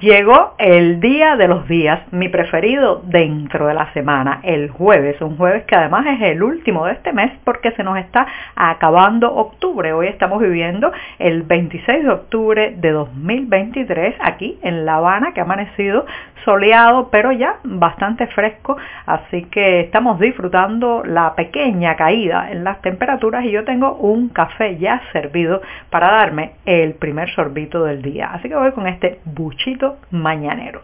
Llegó el día de los días, mi preferido dentro de la semana, el jueves, un jueves que además es el último de este mes porque se nos está acabando octubre. Hoy estamos viviendo el 26 de octubre de 2023 aquí en La Habana, que ha amanecido soleado, pero ya bastante fresco, así que estamos disfrutando la pequeña caída en las temperaturas y yo tengo un café ya servido para darme el primer sorbito del día. Así que voy con este buchito mañanero.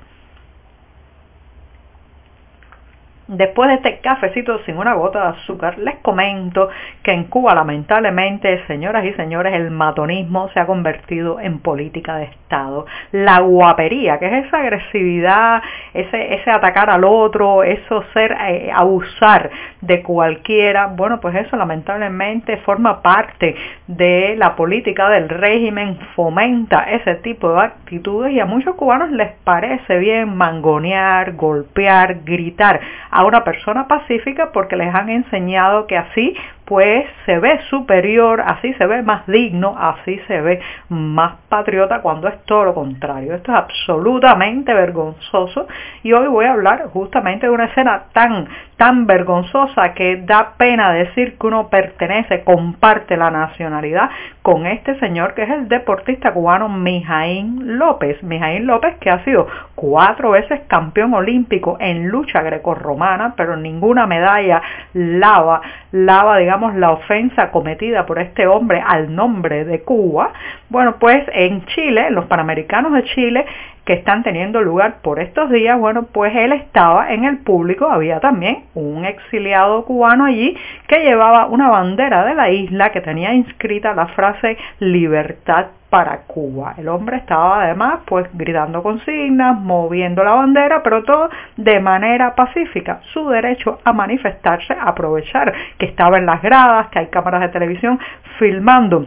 Después de este cafecito sin una gota de azúcar, les comento que en Cuba lamentablemente, señoras y señores, el matonismo se ha convertido en política de Estado. La guapería, que es esa agresividad, ese, atacar al otro, eso ser, eh, abusar de cualquiera, bueno, pues eso lamentablemente forma parte de la política del régimen, fomenta ese tipo de actitudes y a muchos cubanos les parece bien mangonear, golpear, gritar una persona pacífica porque les han enseñado que así pues se ve superior, así se ve más digno, así se ve más patriota cuando es todo lo contrario. Esto es absolutamente vergonzoso y hoy voy a hablar justamente de una escena tan, tan vergonzosa que da pena decir que uno pertenece, comparte la nacionalidad con este señor que es el deportista cubano Mijaín López. Mijaín López que ha sido cuatro veces campeón olímpico en lucha grecorromana, pero ninguna medalla lava, lava digamos la ofensa cometida por este hombre al nombre de Cuba, bueno, pues en Chile, los Panamericanos de Chile, que están teniendo lugar por estos días, bueno, pues él estaba en el público, había también un exiliado cubano allí que llevaba una bandera de la isla que tenía inscrita la frase libertad para Cuba. El hombre estaba además pues gritando consignas, moviendo la bandera, pero todo de manera pacífica. Su derecho a manifestarse, aprovechar que estaba en las gradas, que hay cámaras de televisión filmando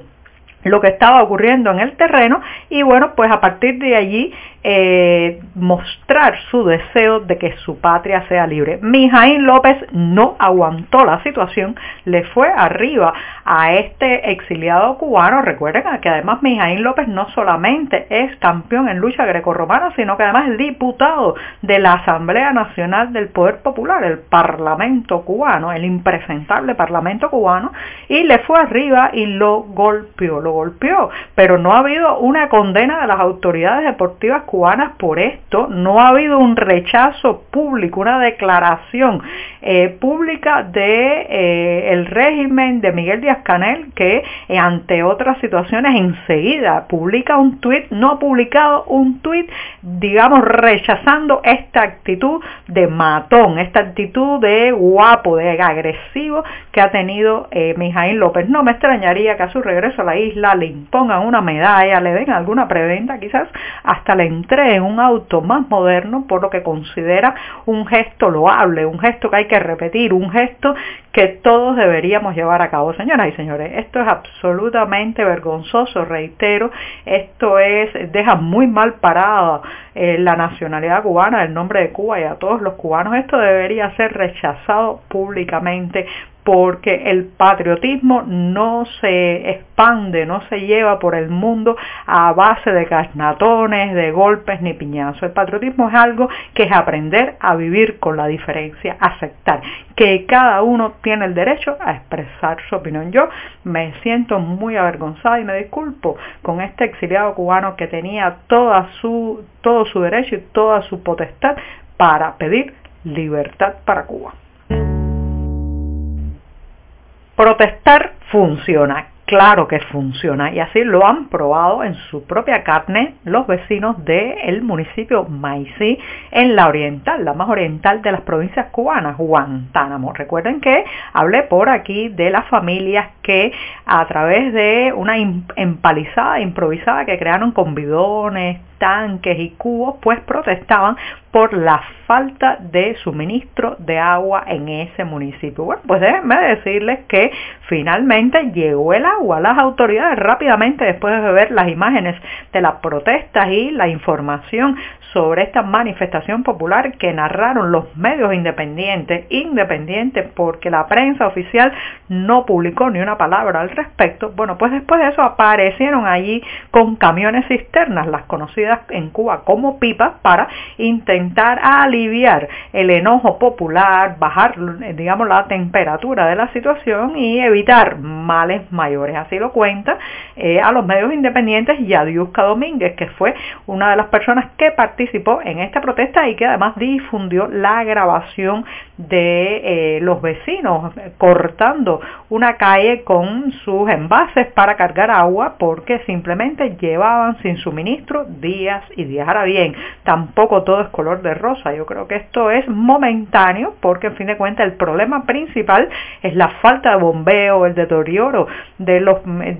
lo que estaba ocurriendo en el terreno y bueno, pues a partir de allí eh, mostrar su deseo de que su patria sea libre. Mijaín López no aguantó la situación, le fue arriba a este exiliado cubano. Recuerden que además Mijaín López no solamente es campeón en lucha grecorromana, sino que además es diputado de la Asamblea Nacional del Poder Popular, el Parlamento cubano, el impresentable Parlamento cubano, y le fue arriba y lo golpeó, lo golpeó. Pero no ha habido una condena de las autoridades deportivas cubanas cubanas por esto. No ha habido un rechazo público, una declaración eh, pública de eh, el régimen de Miguel Díaz Canel que eh, ante otras situaciones enseguida publica un tuit, no ha publicado un tuit, digamos, rechazando esta actitud de matón, esta actitud de guapo, de agresivo que ha tenido Mijaín López. No me extrañaría que a su regreso a la isla le impongan una medalla, le den alguna preventa, quizás hasta le en un auto más moderno por lo que considera un gesto loable, un gesto que hay que repetir, un gesto que todos deberíamos llevar a cabo. Señoras y señores, esto es absolutamente vergonzoso, reitero, esto es, deja muy mal parada eh, la nacionalidad cubana, el nombre de Cuba y a todos los cubanos. Esto debería ser rechazado públicamente porque el patriotismo no se expande, no se lleva por el mundo a base de carnatones, de golpes ni piñazos. El patriotismo es algo que es aprender a vivir con la diferencia, aceptar que cada uno tiene el derecho a expresar su opinión. Yo me siento muy avergonzada y me disculpo con este exiliado cubano que tenía su, todo su derecho y toda su potestad para pedir libertad para Cuba. Protestar funciona, claro que funciona y así lo han probado en su propia carne los vecinos del municipio Maicí en la oriental, la más oriental de las provincias cubanas, Guantánamo. Recuerden que hablé por aquí de las familias que a través de una empalizada improvisada que crearon con bidones, tanques y cubos, pues protestaban por la falta de suministro de agua en ese municipio. Bueno, pues déjenme decirles que finalmente llegó el agua. Las autoridades rápidamente, después de ver las imágenes de las protestas y la información sobre esta manifestación popular que narraron los medios independientes, independientes porque la prensa oficial no publicó ni una palabra al respecto, bueno, pues después de eso aparecieron allí con camiones cisternas, las conocidas en Cuba como pipas, para intentar aliviar el enojo popular, bajar, digamos, la temperatura de la situación y evitar males mayores. Así lo cuenta eh, a los medios independientes Yadiuska Domínguez, que fue una de las personas que participó en esta protesta y que además difundió la grabación de eh, los vecinos cortando una calle con sus envases para cargar agua porque simplemente llevaban sin suministro días y días. Ahora bien, tampoco todo es color de rosa. Yo creo que esto es momentáneo porque en fin de cuentas el problema principal es la falta de bombeo, el deterioro de los eh,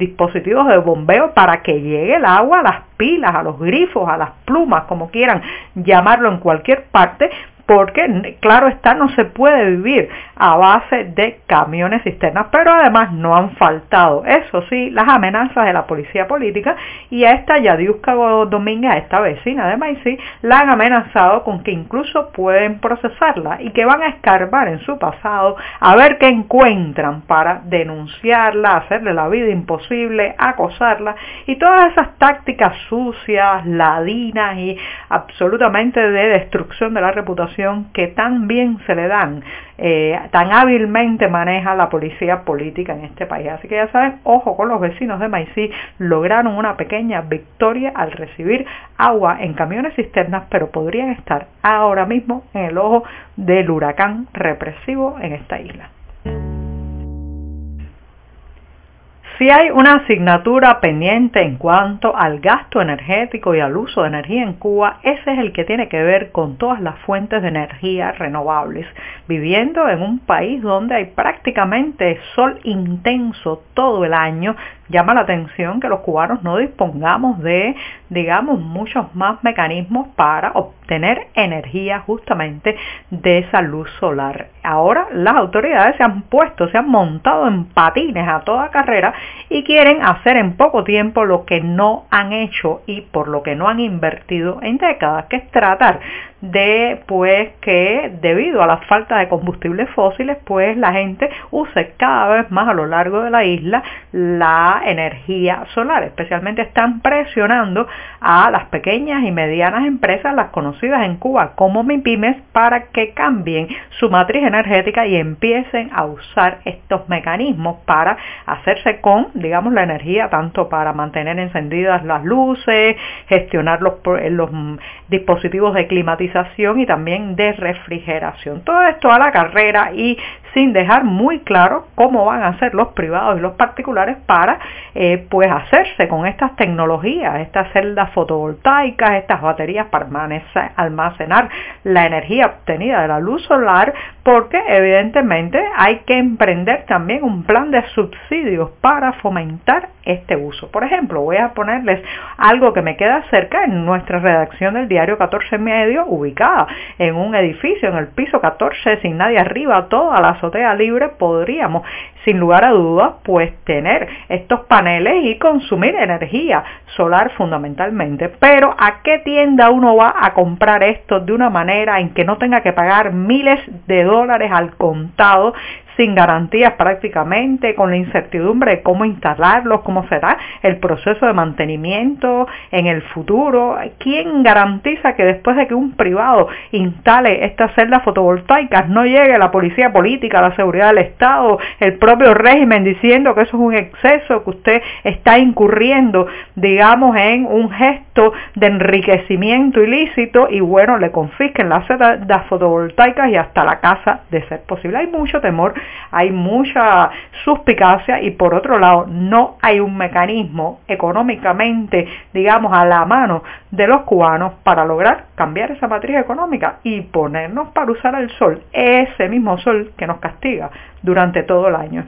de bombeo para que llegue el agua a las pilas, a los grifos, a las plumas, como quieran llamarlo en cualquier parte, porque claro está no se puede vivir a base de camiones cisternas, pero además no han faltado, eso sí, las amenazas de la policía política y a esta Yadiuska Domínguez, a esta vecina de Maicí, la han amenazado con que incluso pueden procesarla y que van a escarbar en su pasado a ver qué encuentran para denunciarla, hacerle la vida imposible, acosarla y todas esas tácticas sucias, ladinas y absolutamente de destrucción de la reputación que tan bien se le dan, eh, tan hábilmente maneja la policía política en este país. Así que ya saben, ojo con los vecinos de Maicí, lograron una pequeña victoria al recibir agua en camiones cisternas, pero podrían estar ahora mismo en el ojo del huracán represivo en esta isla. Si hay una asignatura pendiente en cuanto al gasto energético y al uso de energía en Cuba, ese es el que tiene que ver con todas las fuentes de energía renovables. Viviendo en un país donde hay prácticamente sol intenso todo el año, llama la atención que los cubanos no dispongamos de, digamos, muchos más mecanismos para obtener energía justamente de esa luz solar. Ahora las autoridades se han puesto, se han montado en patines a toda carrera y quieren hacer en poco tiempo lo que no han hecho y por lo que no han invertido en décadas, que es tratar de pues que debido a la falta de combustibles fósiles pues la gente use cada vez más a lo largo de la isla la energía solar. Especialmente están presionando a las pequeñas y medianas empresas las conocidas en Cuba como MIPIMES para que cambien su matriz energética y empiecen a usar estos mecanismos para hacerse con digamos la energía tanto para mantener encendidas las luces gestionar los, los dispositivos de climatización y también de refrigeración. Todo esto a la carrera y sin dejar muy claro cómo van a ser los privados y los particulares para eh, pues hacerse con estas tecnologías, estas celdas fotovoltaicas, estas baterías para almacenar la energía obtenida de la luz solar, porque evidentemente hay que emprender también un plan de subsidios para fomentar este uso. Por ejemplo, voy a ponerles algo que me queda cerca en nuestra redacción del diario 14 medio, ubicada en un edificio en el piso 14 sin nadie arriba, toda la libre, podríamos sin lugar a dudas pues tener estos paneles y consumir energía solar fundamentalmente. Pero ¿a qué tienda uno va a comprar esto de una manera en que no tenga que pagar miles de dólares al contado sin garantías prácticamente, con la incertidumbre de cómo instalarlos, cómo será el proceso de mantenimiento en el futuro. ¿Quién garantiza que después de que un privado instale estas celdas fotovoltaicas no llegue la policía política, la seguridad del Estado, el propio régimen diciendo que eso es un exceso, que usted está incurriendo, digamos, en un gesto de enriquecimiento ilícito y bueno, le confisquen las celdas fotovoltaicas y hasta la casa de ser posible. Hay mucho temor hay mucha suspicacia y por otro lado no hay un mecanismo económicamente, digamos, a la mano de los cubanos para lograr cambiar esa matriz económica y ponernos para usar el sol, ese mismo sol que nos castiga durante todo el año.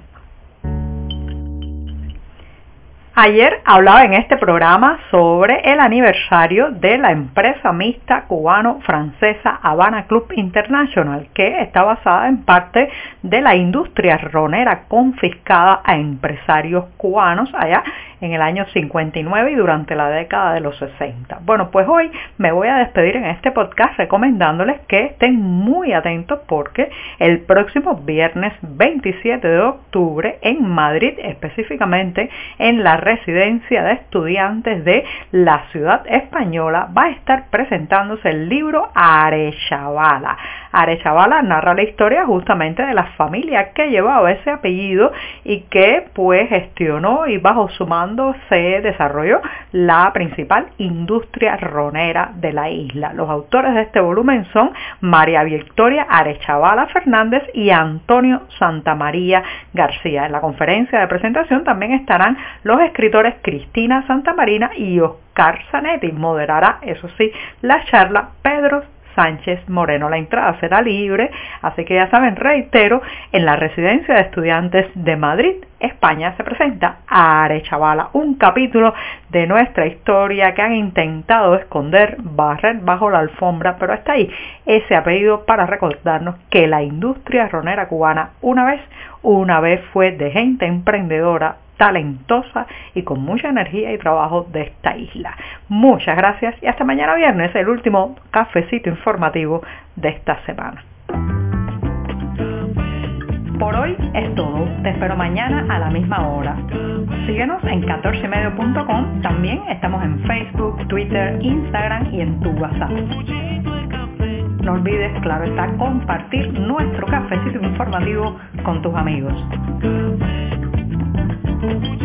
Ayer hablaba en este programa sobre el aniversario de la empresa mixta cubano-francesa Habana Club International, que está basada en parte de la industria ronera confiscada a empresarios cubanos allá en el año 59 y durante la década de los 60. Bueno, pues hoy me voy a despedir en este podcast recomendándoles que estén muy atentos porque el próximo viernes 27 de octubre en Madrid, específicamente en la residencia de estudiantes de la ciudad española, va a estar presentándose el libro Arechavala. Arechavala narra la historia justamente de la familia que llevaba ese apellido y que pues gestionó y bajo su mando se desarrolló la principal industria ronera de la isla. Los autores de este volumen son María Victoria Arechavala Fernández y Antonio Santamaría García. En la conferencia de presentación también estarán los escritores Cristina Santamarina y Oscar Zanetti. Moderará, eso sí, la charla Pedro Sánchez Moreno. La entrada será libre, así que ya saben, reitero, en la residencia de estudiantes de Madrid, España, se presenta Arechavala, un capítulo de nuestra historia que han intentado esconder, barrer bajo la alfombra, pero está ahí ese apellido para recordarnos que la industria ronera cubana una vez, una vez fue de gente emprendedora, talentosa y con mucha energía y trabajo de esta isla. Muchas gracias y hasta mañana viernes, el último cafecito informativo de esta semana. Por hoy es todo. Te espero mañana a la misma hora. Síguenos en 14medio.com. También estamos en Facebook, Twitter, Instagram y en tu WhatsApp. No olvides, claro está, compartir nuestro cafecito informativo con tus amigos. Thank you.